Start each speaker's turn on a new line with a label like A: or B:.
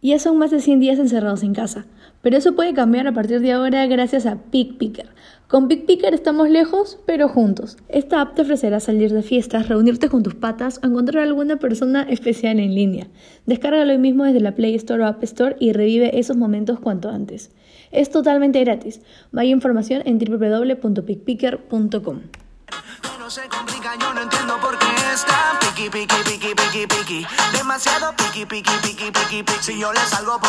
A: Ya son más de 100 días encerrados en casa, pero eso puede cambiar a partir de ahora gracias a PickPicker. Con PickPicker estamos lejos, pero juntos. Esta app te ofrecerá salir de fiestas, reunirte con tus patas o encontrar alguna persona especial en línea. Descárgalo hoy mismo desde la Play Store o App Store y revive esos momentos cuanto antes. Es totalmente gratis. Más información en www.pickpicker.com.
B: Demasiado piqui, piqui, piqui, piqui. Si yo le salgo